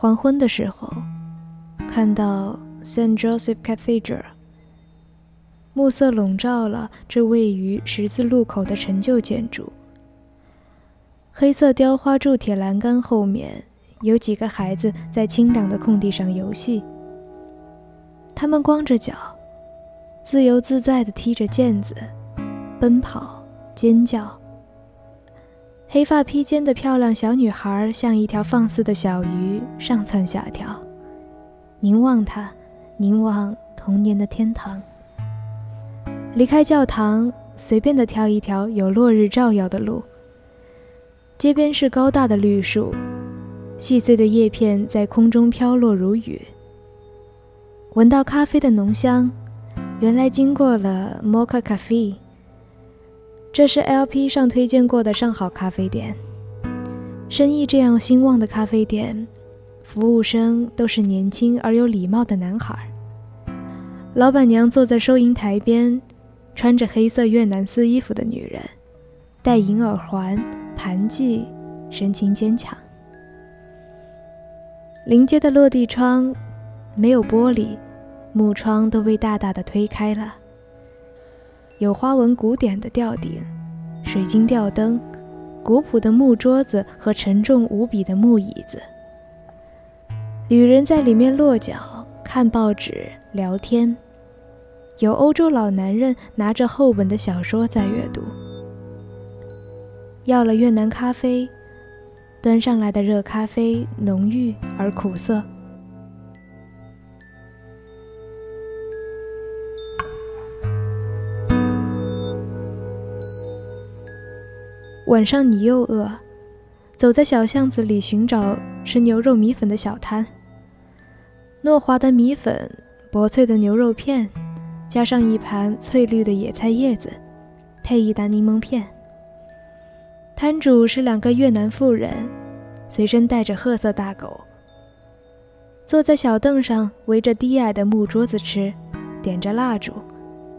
黄昏的时候，看到 Saint Joseph Cathedral，暮色笼罩了这位于十字路口的陈旧建筑。黑色雕花铸铁栏杆后面，有几个孩子在清凉的空地上游戏。他们光着脚，自由自在地踢着毽子，奔跑，尖叫。黑发披肩的漂亮小女孩像一条放肆的小鱼，上蹿下跳。凝望她，凝望童年的天堂。离开教堂，随便的挑一条有落日照耀的路。街边是高大的绿树，细碎的叶片在空中飘落如雨。闻到咖啡的浓香，原来经过了 MOCA Cafe。这是 LP 上推荐过的上好咖啡店。生意这样兴旺的咖啡店，服务生都是年轻而有礼貌的男孩。老板娘坐在收银台边，穿着黑色越南丝衣服的女人，戴银耳环、盘髻，神情坚强。临街的落地窗没有玻璃，木窗都被大大的推开了。有花纹古典的吊顶，水晶吊灯，古朴的木桌子和沉重无比的木椅子。女人在里面落脚，看报纸，聊天。有欧洲老男人拿着厚本的小说在阅读。要了越南咖啡，端上来的热咖啡浓郁而苦涩。晚上你又饿，走在小巷子里寻找吃牛肉米粉的小摊。糯滑的米粉，薄脆的牛肉片，加上一盘翠绿的野菜叶子，配一打柠檬片。摊主是两个越南妇人，随身带着褐色大狗。坐在小凳上，围着低矮的木桌子吃，点着蜡烛，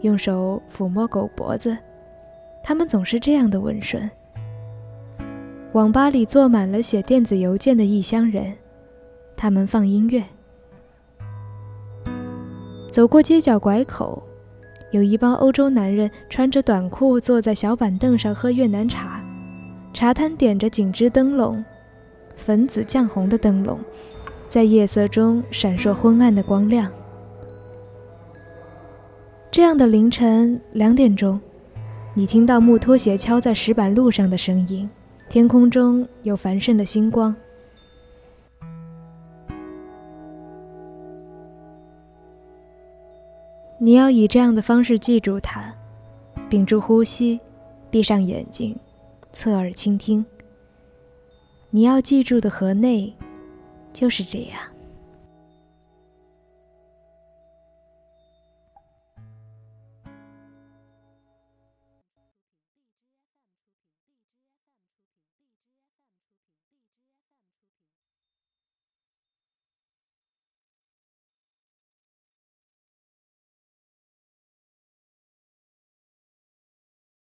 用手抚摸狗脖子。他们总是这样的温顺。网吧里坐满了写电子邮件的异乡人，他们放音乐。走过街角拐口，有一帮欧洲男人穿着短裤坐在小板凳上喝越南茶，茶摊点着紧致灯笼，粉紫绛红的灯笼，在夜色中闪烁昏暗的光亮。这样的凌晨两点钟，你听到木拖鞋敲在石板路上的声音。天空中有繁盛的星光，你要以这样的方式记住它，屏住呼吸，闭上眼睛，侧耳倾听。你要记住的河内就是这样。